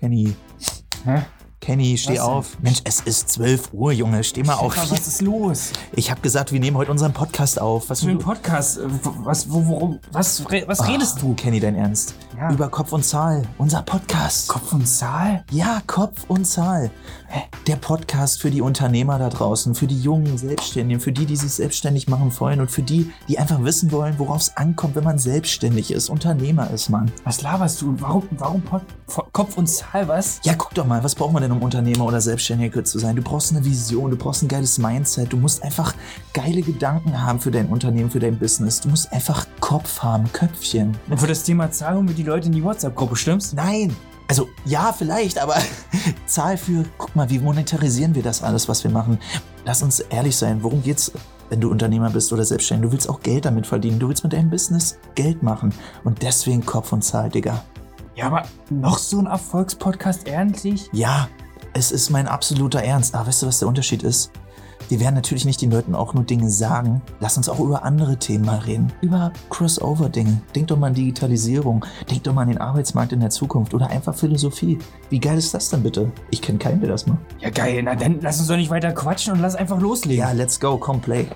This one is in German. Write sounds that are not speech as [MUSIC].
Kenny. Hä? Kenny, steh Was denn? auf. Mensch, es ist 12 Uhr, Junge. Steh mal auf. Stefan, was ist los? Ich habe gesagt, wir nehmen heute unseren Podcast auf. Was Für einen Podcast. äh, Was, wo, worum, was, was redest du? Kenny, dein Ernst? Ja. Über Kopf und Zahl. Unser Podcast. Kopf und Zahl? Ja, Kopf und Zahl. Der Podcast für die Unternehmer da draußen, für die jungen Selbstständigen, für die, die sich selbstständig machen wollen und für die, die einfach wissen wollen, worauf es ankommt, wenn man selbstständig ist, Unternehmer ist, Mann. Was laberst du? Warum, warum Pod, Kopf und Zahl, was? Ja, guck doch mal, was braucht man denn, um Unternehmer oder Selbstständiger zu sein? Du brauchst eine Vision, du brauchst ein geiles Mindset, du musst einfach geile Gedanken haben für dein Unternehmen, für dein Business. Du musst einfach Kopf haben, Köpfchen. Und für das Thema Zahl holen wir die Leute in die WhatsApp-Gruppe, stimmt's? Nein. Also ja, vielleicht, aber [LAUGHS] Zahl für, guck mal, wie monetarisieren wir das alles, was wir machen? Lass uns ehrlich sein, worum geht's, wenn du Unternehmer bist oder selbstständig? Du willst auch Geld damit verdienen, du willst mit deinem Business Geld machen und deswegen Kopf und Zahl, Digga. Ja, aber noch so ein Erfolgspodcast, endlich? Ja, es ist mein absoluter Ernst. Aber weißt du, was der Unterschied ist? Wir werden natürlich nicht den Leuten auch nur Dinge sagen. Lass uns auch über andere Themen mal reden. Über Crossover-Dinge. Denk doch mal an Digitalisierung. Denk doch mal an den Arbeitsmarkt in der Zukunft. Oder einfach Philosophie. Wie geil ist das denn bitte? Ich kenne keinen, der das macht. Ja, geil. Na dann lass uns doch nicht weiter quatschen und lass einfach loslegen. Ja, let's go. Komm, play.